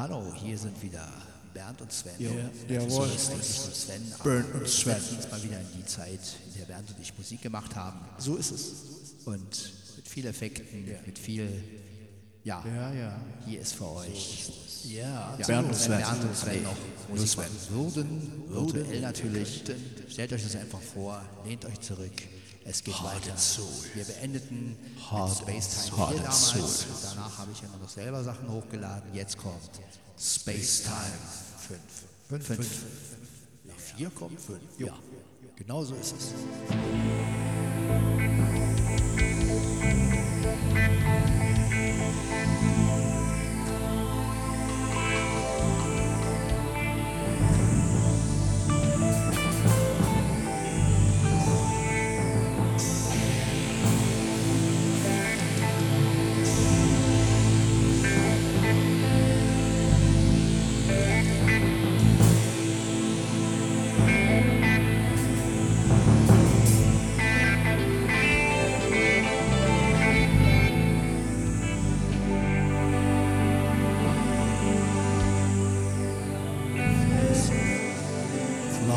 Hallo, hier sind wieder Bernd und Sven. Ja, jawohl. Sven, Bernd und Sven. wir uns mal wieder in die Zeit, in der Bernd und ich Musik gemacht haben. So ist es. Und mit viel Effekten, mit viel, ja, Ja, ja. hier ist für euch. Ja, Ja, Bernd und Sven. Bernd und Sven noch Musik Sven. würden, virtuell natürlich. Stellt euch das einfach vor, lehnt euch zurück. Es geht weiter. Wir beendeten Space Time Heart 4 and damals. Soul. Danach habe ich immer noch selber Sachen hochgeladen. Jetzt kommt Space Time 5. 5. 5. Nach 4 kommt 5. Ja, genau so ist es.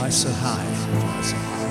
Fly so high. Fly so high.